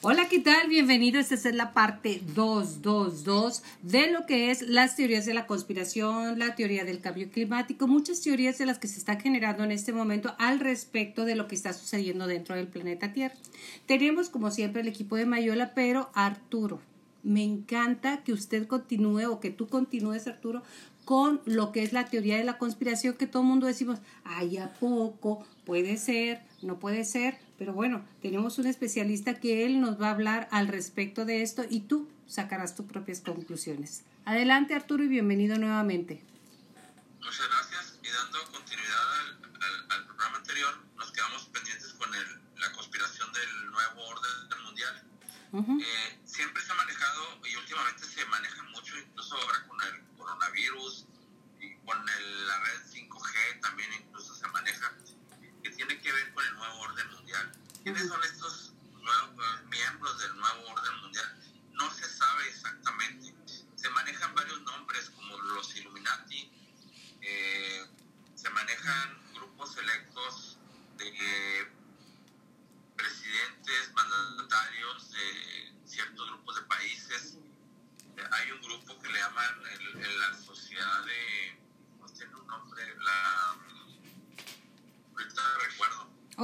Hola, ¿qué tal? Bienvenidos. Esta es la parte 222 de lo que es las teorías de la conspiración, la teoría del cambio climático, muchas teorías de las que se están generando en este momento al respecto de lo que está sucediendo dentro del planeta Tierra. Tenemos, como siempre, el equipo de Mayola, pero Arturo. Me encanta que usted continúe o que tú continúes, Arturo, con lo que es la teoría de la conspiración que todo el mundo decimos, ay, ¿a poco? Puede ser, no puede ser, pero bueno, tenemos un especialista que él nos va a hablar al respecto de esto y tú sacarás tus propias conclusiones. Adelante Arturo y bienvenido nuevamente. Muchas gracias y dando continuidad al, programa anterior, nos quedamos pendientes con la conspiración del nuevo orden mundial. Eh, siempre se ha manejado y últimamente se maneja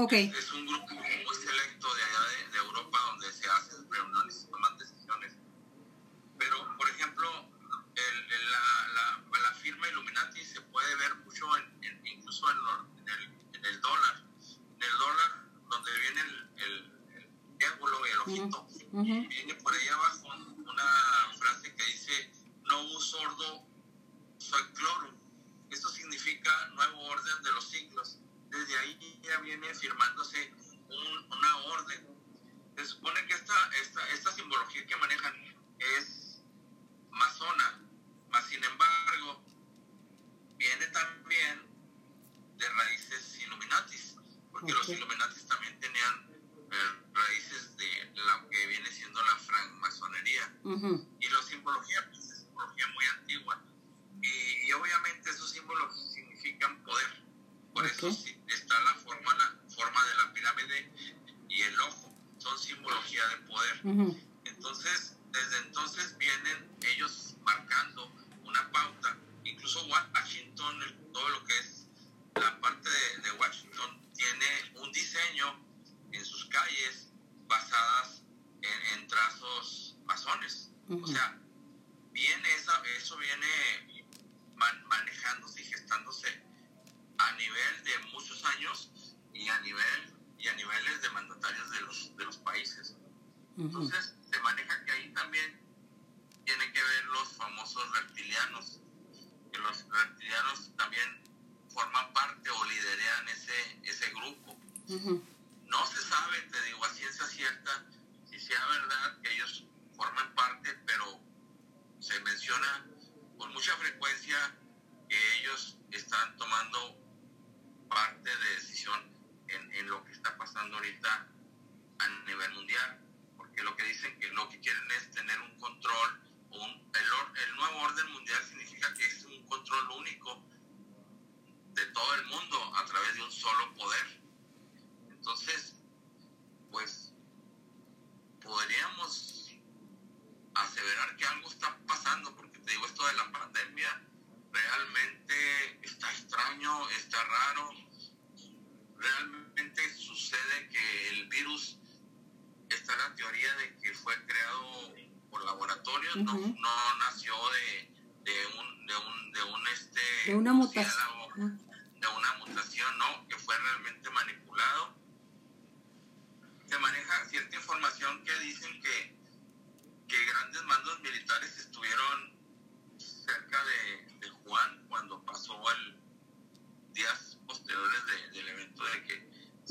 Okay. Es, un grupo muy selecto de allá de, Europa donde se hacen reuniones y toman decisiones. Pero, por ejemplo, el, la, la, la, firma Illuminati se puede ver mucho en, incluso en, el, en el dólar. En el dólar donde viene el, el, triángulo y el ojito, viene por ahí abajo una frase que dice, no uso sordo, soy cloro. Esto significa nuevo orden de los siglos. Desde ahí viene firmándose una orden. Se supone que esta, esta, esta simbología que manejan es masona, mas sin embargo, viene también de raíces illuminatis porque los Illuminatis también tenían eh, raíces de lo que viene siendo la francmasonería. Y la simbología pues, es simbología muy antigua. Y, obviamente esos símbolos significan poder. Por eso está la forma, la forma de la pirámide y el ojo. Son simbología de poder. Entonces, desde entonces vienen ellos marcando una pauta. Incluso Washington, todo lo que es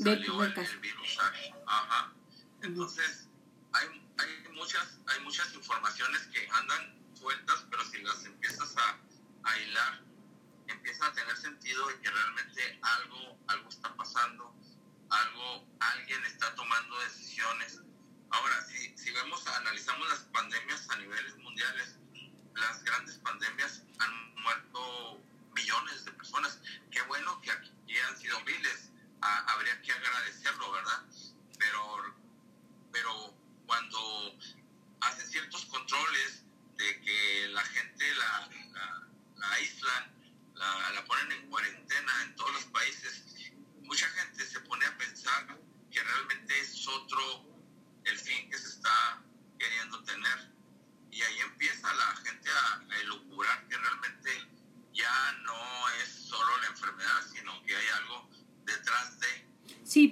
que salió el, virus. Ajá. Entonces,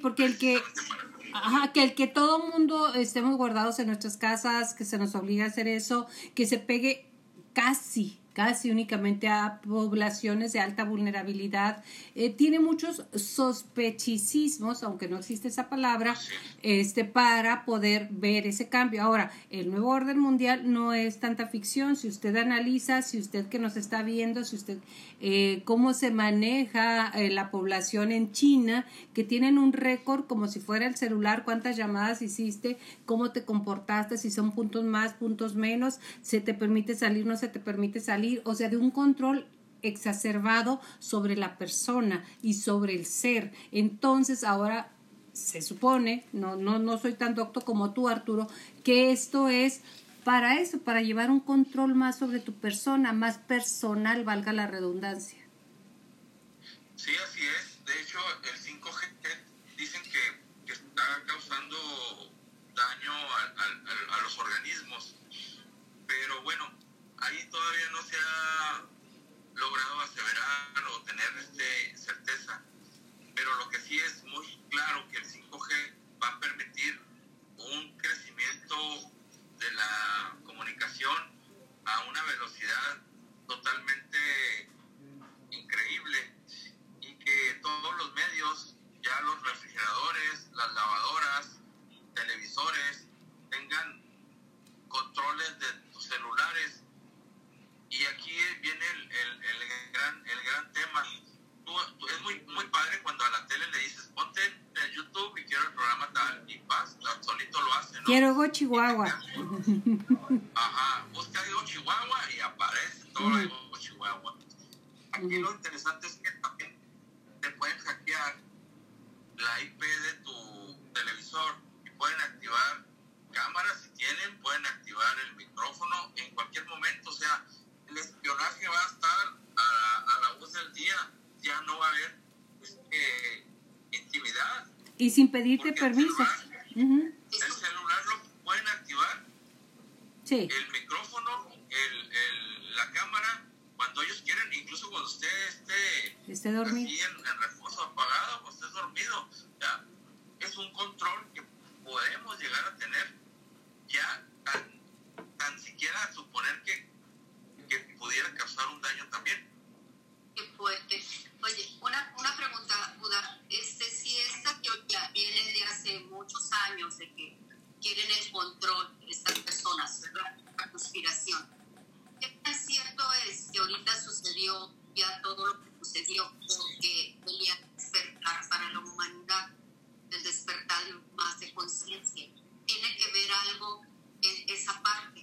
porque el que... Ajá, que el que todo mundo estemos guardados en nuestras casas, que se nos obliga a hacer eso, que se pegue casi casi únicamente a poblaciones de alta vulnerabilidad, eh, tiene muchos sospechicismos, aunque no existe esa palabra, este, para poder ver ese cambio. Ahora, el nuevo orden mundial no es tanta ficción. Si usted analiza, si usted que nos está viendo, si usted eh, cómo se maneja eh, la población en China, que tienen un récord como si fuera el celular, cuántas llamadas hiciste, cómo te comportaste, si son puntos más, puntos menos, se te permite salir, no se te permite salir o sea, de un control exacerbado sobre la persona y sobre el ser. Entonces, ahora se supone, no, no, no soy tan docto como tú, Arturo, que esto es para eso, para llevar un control más sobre tu persona, más personal, valga la redundancia. Sí, así es. De hecho, el 5G dicen que, que está causando daño a, a los organismos. Pero bueno, ahí todavía no se ha logrado aseverar o tener este, certeza, pero lo que sí es muy claro que el 5G va a permitir un crecimiento de la comunicación a una velocidad totalmente increíble y que todos los medios, ya los refrigeradores, las lavadoras, televisores, tengan controles de tus celulares y aquí viene el, el, el gran, el gran tema. es muy, muy padre cuando a la tele le dices, ponte en YouTube y quiero el programa tal, y vas, solito lo hace, ¿no? Quiero Go Chihuahua. Ajá, busca Go Chihuahua y aparece todo lo de Go Chihuahua. Aquí lo interesante es que también te pueden hackear la IP de tu televisor y pueden activar cámaras si tienen, pueden activar el micrófono en cualquier momento, o sea, el espionaje va a estar a, la luz del día, ya no va a haber este, intimidad. Y sin pedirte permiso. El celular, lo pueden activar. Sí. El micrófono, el, el, la cámara, cuando ellos quieren, incluso cuando usted esté, esté dormido. Así en, en, reposo apagado, o esté dormido. Ya, es un control que podemos llegar a tener ya tan, tan siquiera suponer que causar un daño también. Qué fuerte. Oye, una, una pregunta, Buda. Este, si esta teoría viene de hace muchos años, de que quieren el control de estas personas, la conspiración, ¿qué tan cierto es que ahorita sucedió ya todo lo que sucedió porque venía despertar para la humanidad, el despertar más de conciencia? ¿Tiene que ver algo en esa parte?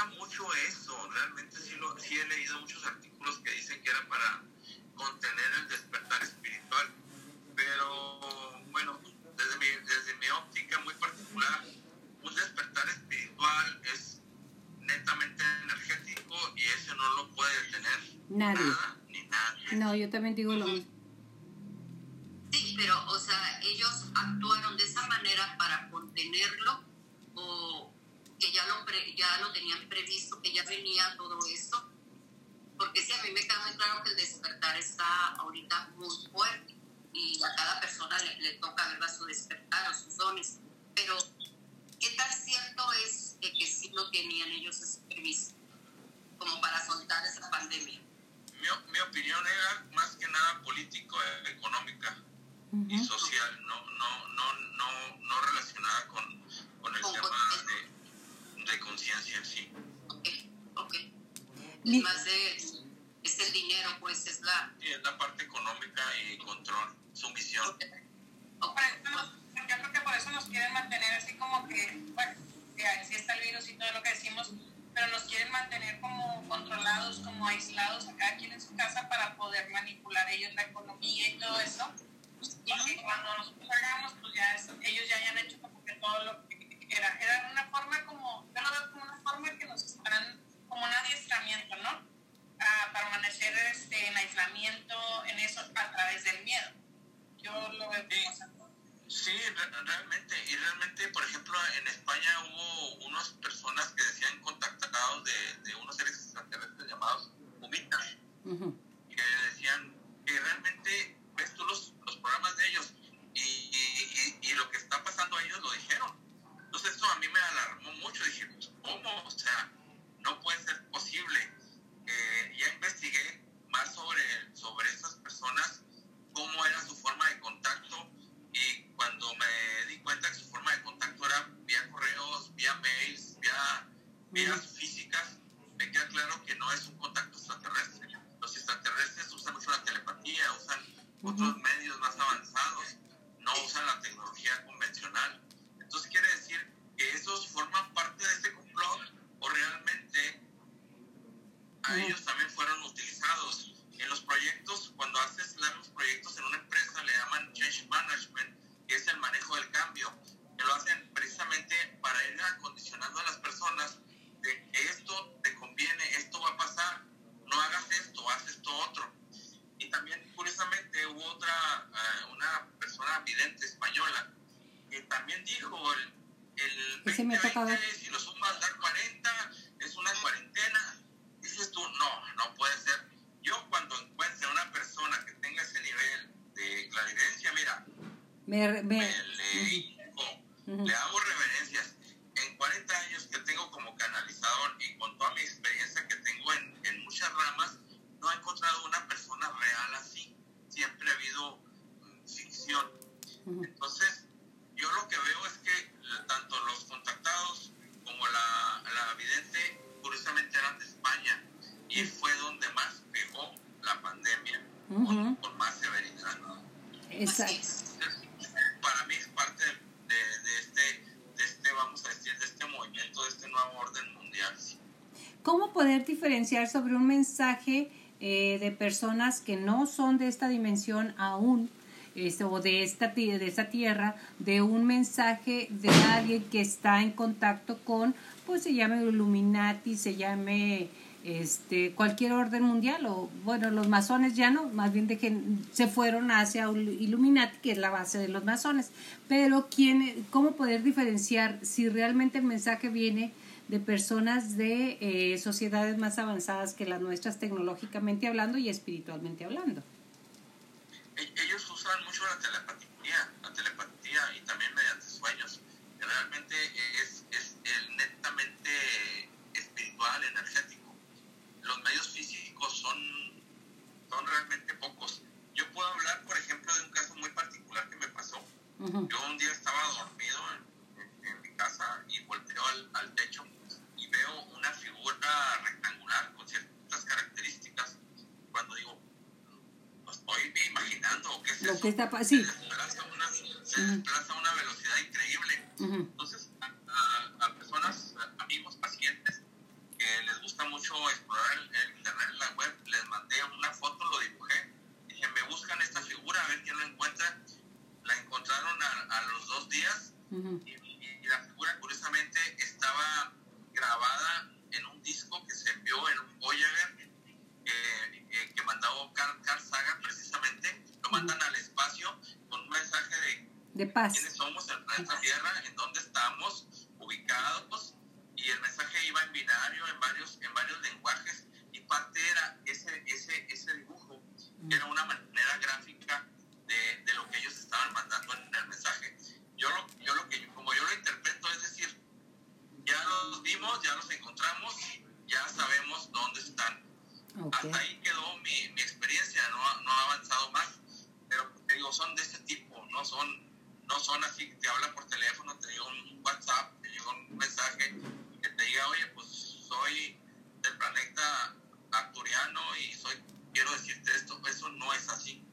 Maneja mucho eso. Realmente sí, lo, sí he leído muchos artículos que dicen que era para contener el despertar espiritual. Pero bueno, desde mi, desde mi óptica muy particular, un despertar espiritual es netamente energético y ese no lo puede detener nadie. nada ni nadie. No, yo también digo lo mismo. Que ya venía todo esto, porque sí, a mí me queda muy claro que el despertar está ahorita muy fuerte y a cada persona le, toca ver su despertar o sus dones, pero ¿qué tan cierto es que sí lo tenían ellos previsto como para soltar esa pandemia? Mi, mi opinión era más que nada político, eh, económica y social, no, no, no, no, no relacionada con, con el tema de de conciencia sí. Li más de es el dinero, pues es la... Sí, es la parte económica y control, su misión. Okay. Okay. Yo creo que por eso nos quieren mantener así como que, bueno, ya, está el virus y todo lo que decimos, pero nos quieren mantener como controlados, como aislados a cada quien en su casa para poder manipular ellos la economía y todo eso. Y que cuando nosotros hagamos, pues ya es, ellos ya hayan hecho como que todo lo que era. Era una forma como, yo lo veo como una forma que nos están como un adiestramiento, ¿no? A permanecer este, en aislamiento, en eso, a través del miedo. Yo lo veo como. Sí, realmente. Y realmente, por ejemplo, en España hubo unas personas que decían contactados de, de unos seres extraterrestres llamados humitas, uh que decían que realmente Ese me ha tocado. 2020, si lo sumas dar 40, es una cuarentena. Dices tú, no, no puede ser. Yo cuando encuentre una persona que tenga ese nivel de claridencia, mira, Me, me- me Exacto. Para mí es parte de, de este, de este, vamos a decir, de este movimiento, de este nuevo orden mundial. ¿Cómo poder diferenciar sobre un mensaje eh, de personas que no son de esta dimensión aún, este, o de esta, de esta tierra, de un mensaje de alguien que está en contacto con, pues se llame Illuminati, se llame este cualquier orden mundial o bueno los masones ya no más bien de que se fueron hacia Illuminati que es la base de los masones pero quién cómo poder diferenciar si realmente el mensaje viene de personas de eh, sociedades más avanzadas que las nuestras tecnológicamente hablando y espiritualmente hablando. E- usan mucho la telepatía, la telepatía y también mediante sueños. que Realmente es, es el netamente espiritual, energético. Los medios físicos son, son realmente pocos. Yo puedo hablar, por ejemplo, de un caso muy particular que me Yo un día estaba dormido en, en- en mi casa y volteo al, al techo y veo una figura rectangular con ciertas características. Cuando digo, lo estoy imaginando, ¿o ¿qué es Lo eso? que está pa- sí. Se desplaza, a una, se mandan al espacio con un mensaje de De paz. quiénes somos el planeta Tierra, en dónde estamos ubicados y el mensaje iba en binario, en varios, en varios lenguajes. Y parte era ese, ese, ese dibujo, que era una manera gráfica de, de lo que ellos estaban mandando en el mensaje. Yo lo, yo lo que, como yo lo interpreto, es decir, ya los vimos, ya los encontramos, ya sabemos dónde están. Hasta ahí así que te habla por teléfono, te llega un WhatsApp, te llega un mensaje que te diga, oye, pues soy del planeta arturiano y soy, quiero decirte esto, eso no es así.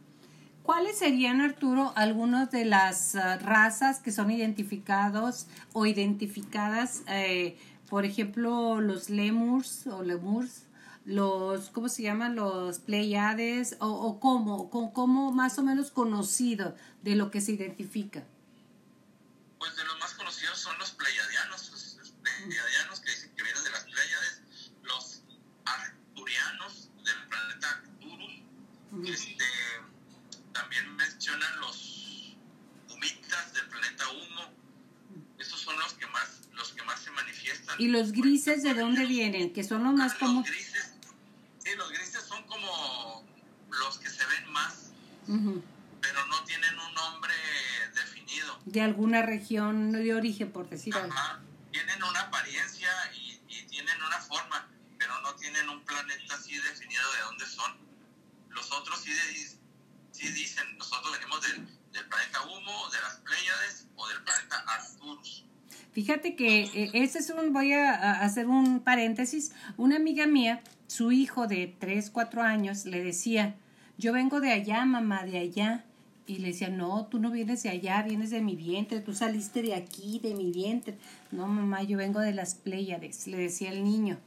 ¿Cuáles serían, Arturo, algunas de las ah, razas que son identificados o identificadas, eh, por ejemplo, los lemurs o lemurs, los, ¿cómo se llaman? Los pleiades, o, o cómo, cómo, cómo más o menos conocido de lo que se identifica? Este, también mencionan los humitas del planeta Humo, esos son los que más, los que más se manifiestan. ¿Y los grises de dónde vienen? Que son los más comunes. Grises, sí, los grises son como los que se ven más, Ujú. pero no tienen un nombre definido. De alguna región de origen, por decir algo. Ajá. Tienen una apariencia y, y tienen una forma, pero no tienen un planeta así definido de dónde son. Los otros sí, de- sí dicen, nosotros venimos del, del planeta Humo, de las Pléyades o del planeta Arcturus. Fíjate que eh, ese es un, voy a, hacer un paréntesis, una amiga mía, su hijo de 3, 4 años, le decía, yo vengo de allá, mamá, de allá. Y le decía, no, tú no vienes de allá, vienes de mi vientre, tú saliste de aquí, de mi vientre. No, mamá, yo vengo de las Pléyades, le decía el niño.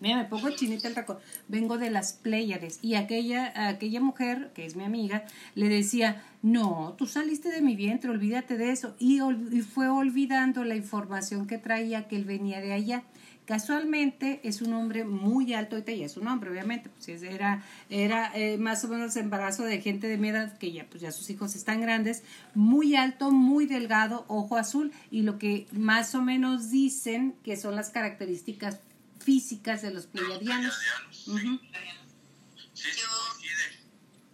Mira, me pongo chinita el récord. Vengo de las Pléyades. Y aquella, aquella mujer, que es mi amiga, le decía, no, tú saliste de mi vientre, olvídate de eso. Y, y fue olvidando la información que traía, que él venía de allá. Casualmente es un hombre muy alto, ahorita ya es un hombre, obviamente, pues era, era eh, más o menos embarazo de gente de mi edad, que ya, pues ya sus hijos están grandes, muy alto, muy delgado, ojo azul, y lo que más o menos dicen que son las características físicas de los pleiadianos. Sí, sí, coincide.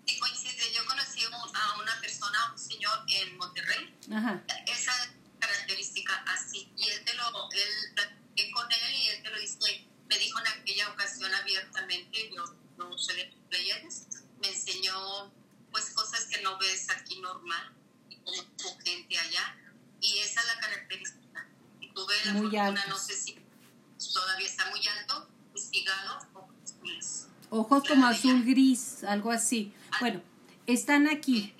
Sí, coincide. Yo conocí a una persona, un señor en Monterrey, Ajá. esa característica así, y él te lo, él platiqué con él y él te lo dice, me dijo en aquella ocasión abiertamente, yo no soy de Pleiades, me enseñó pues cosas que no ves aquí normal, como tu gente allá, y esa es la característica. Y tuve la Muy fortuna, altos. no sé si todavía está muy alto, espigado, ojos azules. Ojos como azul gris, algo así. Bueno, están aquí.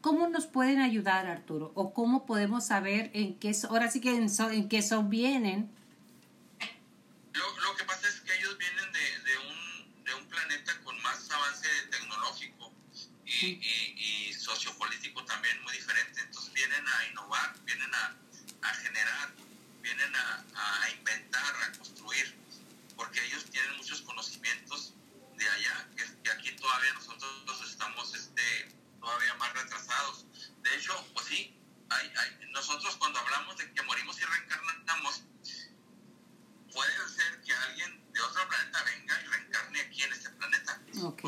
¿Cómo nos pueden ayudar, Arturo? ¿O cómo podemos saber en qué, ahora sí que en, so- en qué son vienen? Lo, lo que pasa es que ellos vienen de, de, un, de un planeta con más avance tecnológico y, y, y sociopolítico también muy diferente. Entonces vienen a innovar, vienen a, a generar, vienen a, a inventar, a construir, porque ellos tienen muchos conocimientos de allá, que, que aquí todavía nosotros estamos este, todavía más retrasados. De hecho, pues sí, hay, hay, nosotros cuando hablamos de que morimos y reencarnamos, puede ser que alguien de otro planeta venga y reencarne aquí en este planeta Ok.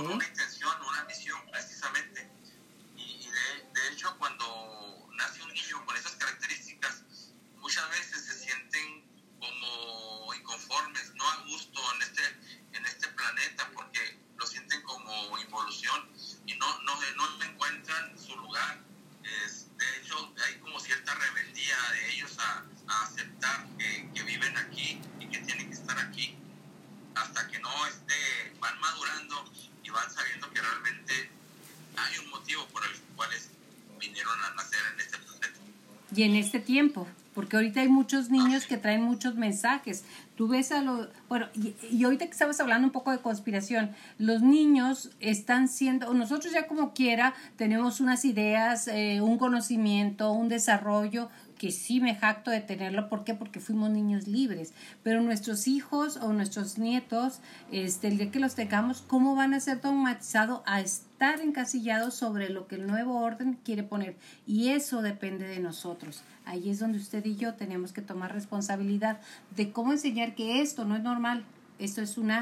Y en este tiempo, porque ahorita hay muchos niños que traen muchos mensajes. Tú ves a los... Bueno, y, y ahorita que estabas hablando un poco de conspiración, los niños están siendo, nosotros ya como quiera, tenemos unas ideas, eh, un conocimiento, un desarrollo que sí me jacto de tenerlo. ¿Por qué? Porque fuimos niños libres. Pero nuestros hijos o nuestros nietos, este, el día que los tengamos, ¿cómo van a ser traumatizados a estar encasillados sobre lo que el nuevo orden quiere poner? Y eso depende de nosotros. Ahí es donde usted y yo tenemos que tomar responsabilidad de cómo enseñar que esto no es normal. Esto es un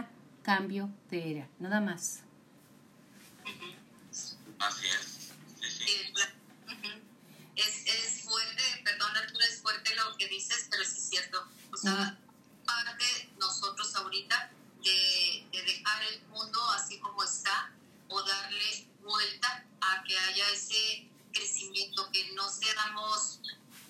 cambio de era, nada más. Así es. Sí, sí. Eh, la- ujú. es, es fuerte, perdón Arturo, es fuerte lo que dices, pero sí es sea, parte nosotros ahorita de, de dejar el mundo así como está o darle vuelta a que haya ese crecimiento, que no seamos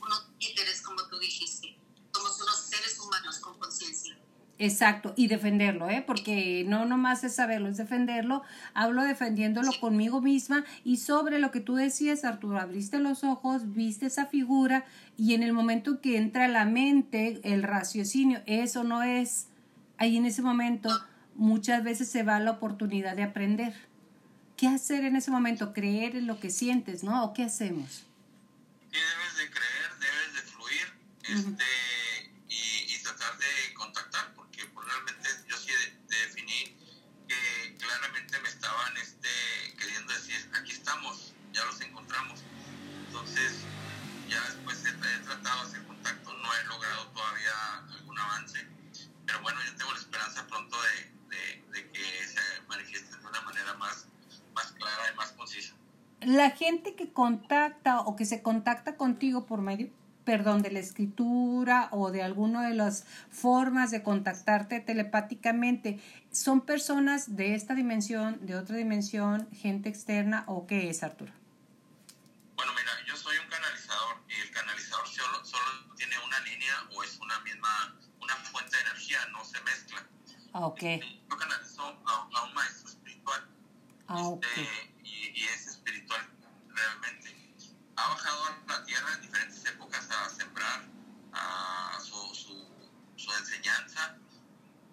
unos títeres como tú dijiste, somos unos seres humanos con conciencia. Exacto, y defenderlo, ¿eh? Porque no nomás es saberlo, es defenderlo. Hablo defendiéndolo conmigo misma y sobre lo que tú decías, Arturo, abriste los ojos, viste esa figura y en el momento que entra a la mente el raciocinio, eso no es, ahí en ese momento muchas veces se va la oportunidad de aprender. ¿Qué hacer en ese momento? Creer en lo que sientes, ¿no? ¿O qué hacemos? Sí, debes de creer, debes de fluir este, que contacta o que se contacta contigo por medio, perdón, de la escritura o de alguna de las formas de contactarte telepáticamente, ¿son personas de esta dimensión, de otra dimensión, gente externa o qué es, Arturo? Bueno, mira, yo soy un canalizador y el canalizador solo, solo tiene una línea o es una misma, una fuente de energía, no se mezcla. Ah, ok. Yo canalizo a, a un maestro espiritual Ah, este, y, y es espiritual realmente. Ha bajado a la tierra en diferentes épocas a sembrar a su, su, su enseñanza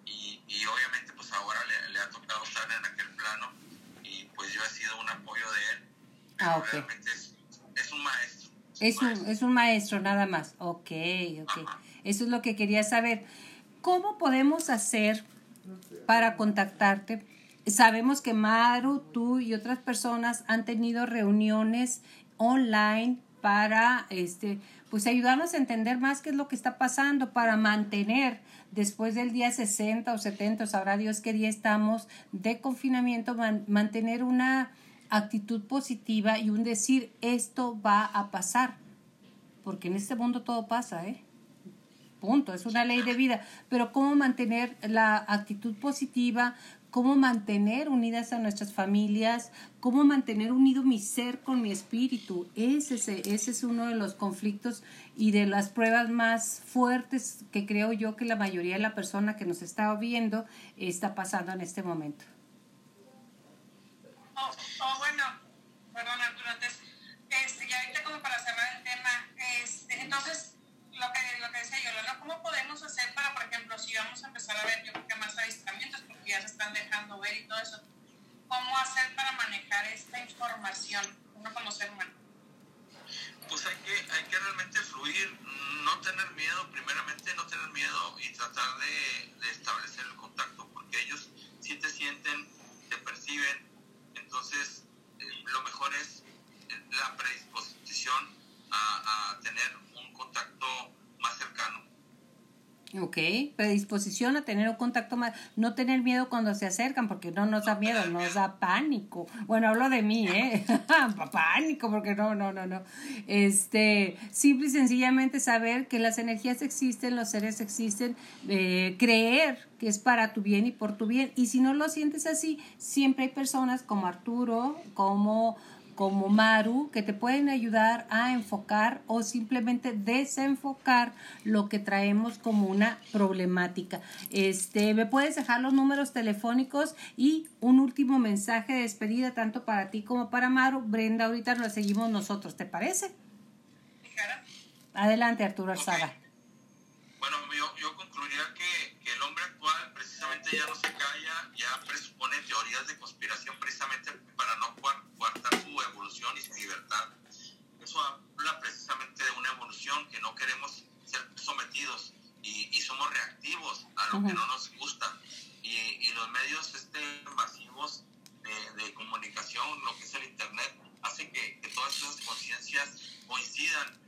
y, y, obviamente pues ahora le, le, ha tocado estar en aquel plano y pues yo he sido un apoyo de él. Ah, okay. Realmente es, es, un maestro. Es, un, maestro. es un maestro nada más. Ok, ok. Eso es lo que quería saber. ¿Cómo podemos hacer para contactarte Sabemos que Maru, tú y otras personas han tenido reuniones online para este pues ayudarnos a entender más qué es lo que está pasando para mantener después del día 60 o 70, sabrá Dios qué día estamos de confinamiento, mantener una actitud positiva y un decir esto va a pasar, porque en este mundo todo pasa, ¿eh? Punto, es una ley de vida, pero cómo mantener la actitud positiva, cómo mantener unidas a nuestras familias, cómo mantener unido mi ser con mi espíritu. Ese, ese es uno de los conflictos y de las pruebas más fuertes que creo yo que la mayoría de la persona que nos está viendo está pasando en este momento. Oh, oh uno como ser humano? Pues hay que, hay que realmente fluir, no tener miedo, primeramente no tener miedo y tratar de, establecer el contacto, porque ellos sí te sienten, te perciben, entonces eh, lo mejor es eh, la predisposición a tener un contacto más cercano Ok, predisposición a tener un contacto más, no tener miedo cuando se acercan, porque no nos da miedo, nos da pánico. Bueno, hablo de mí, ¿eh? pánico, porque no, no, no, no. Este, simple y sencillamente saber que las energías existen, los seres existen, eh, creer que es para tu bien y por tu bien. Y si no lo sientes así, siempre hay personas como Arturo, como como Maru que te pueden ayudar a enfocar o simplemente desenfocar lo que traemos como una problemática. Este, me puedes dejar los números telefónicos y un último mensaje de despedida tanto para ti como para Maru. Brenda, ahorita lo seguimos nosotros, ¿te parece? Adelante, Arturo Arzaga. Bueno, yo, yo concluiría que, que, el hombre actual precisamente ya no se calla, ya presupone teorías de conspiración precisamente y su libertad. Eso habla precisamente de una evolución que no queremos ser sometidos y, y somos reactivos a lo que no nos gusta. Y, y los medios este, masivos de, de, comunicación, lo que es el Internet, hace que, que todas esas conciencias coincidan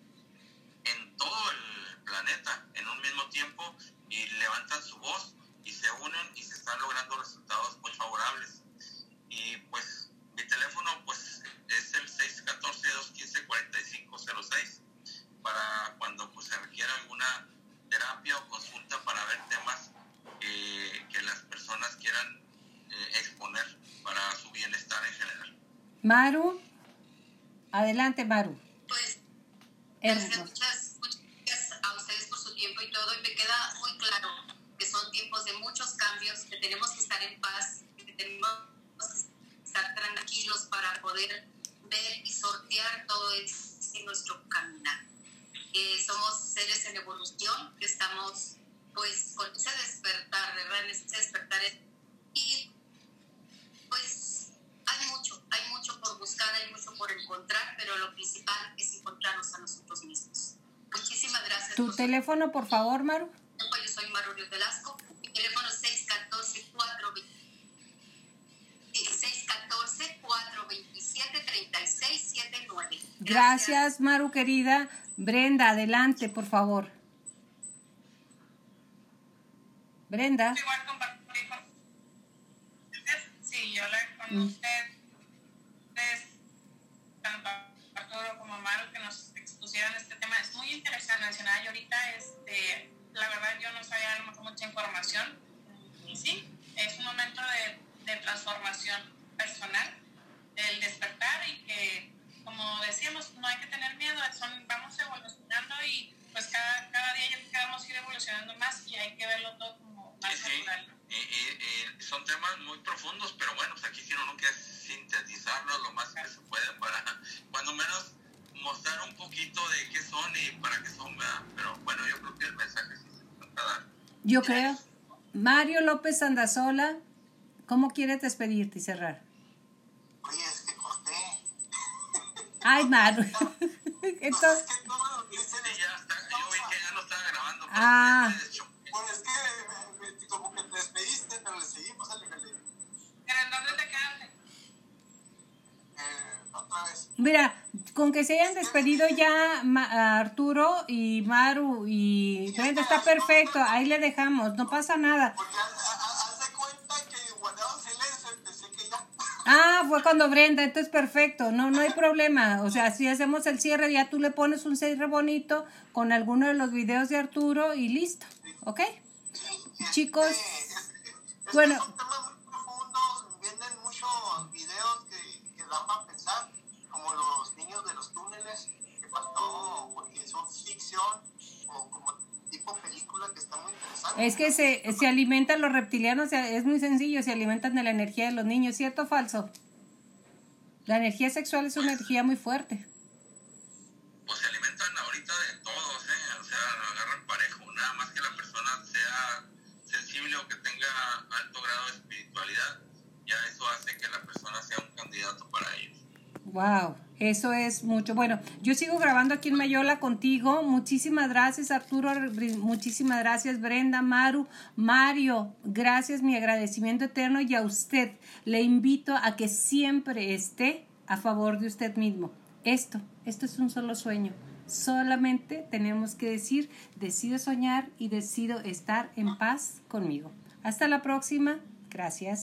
en todo el planeta en un mismo tiempo y levantan su voz y se unen y se están logrando resultados muy favorables. Maru, adelante Maru. Pues, Hermoso. muchas, muchas gracias a ustedes por su tiempo y todo, y me queda muy claro que son tiempos de muchos cambios, que tenemos que estar en paz, que tenemos que estar tranquilos para poder ver y sortear todo esto en nuestro caminar. Eh, somos seres en evolución, que estamos pues con ese despertar, ¿verdad? En ese despertar. Y pues hay mucho, hay buscar, hay mucho por encontrar, pero lo principal es encontrarnos a nosotros mismos. Muchísimas gracias. ¿Tu por teléfono, por favor, Maru? Yo soy Maru Ríos Velasco. Mi teléfono es 614 427 3679 Gracias, Maru querida. Brenda, adelante, por favor. Brenda. Igual compartir con Sí, yo la con mm. Este tema. Es muy interesante mencionar. Y ahorita, este, la verdad, yo no sabía a lo mejor mucha información. Y sí, es un momento de, de transformación personal, del despertar y que, como decíamos, no hay que tener miedo, son, vamos evolucionando y pues cada, cada día ya queremos ir evolucionando más y hay que verlo todo como más sí, natural. Y, y, y, son temas muy profundos, pero bueno, pues aquí tiene uno que sintetizarlos lo más que se puede para, cuando menos, mostrar un poquito de qué son y para qué son, ¿verdad? Pero bueno, yo creo que el mensaje sí se trata dar. Yo creo. Mario López Andazola, ¿cómo quieres despedirte y cerrar? Oye, es que corté. Ay, Maru. Entonces, es que no me lo dicen. Ya está, yo vi que ya no estaba grabando. Ah. Pues es que eh, como que te despediste, pero le seguimos al nivel. ¿Pero en dónde te quedaste? Eh, otra vez. mira, con que se hayan despedido ya Ma- Arturo y Maru y Brenda, está perfecto. Ahí le dejamos, no pasa nada. Porque haz, haz- haz de cuenta que guardaba silencio y pensé que ya. Ah, fue cuando Brenda, entonces perfecto, no, no hay problema. O sea, si hacemos el cierre, ya tú le pones un cierre bonito con alguno de los videos de Arturo y listo, ¿ok? Chicos, Es bueno. Es que se, se alimentan los reptilianos, es muy sencillo, se alimentan de la energía de los niños, ¿cierto o falso? La energía sexual es una energía muy fuerte. Eso es mucho. Bueno, yo sigo grabando aquí en Mayola contigo. Muchísimas gracias, Arturo. Muchísimas gracias, Brenda, Maru, Mario. Gracias, mi agradecimiento eterno. Y a usted le invito a que siempre esté a favor de usted mismo. Esto, esto es un solo sueño. Solamente tenemos que decir, decido soñar y decido estar en paz conmigo. Hasta la próxima. Gracias.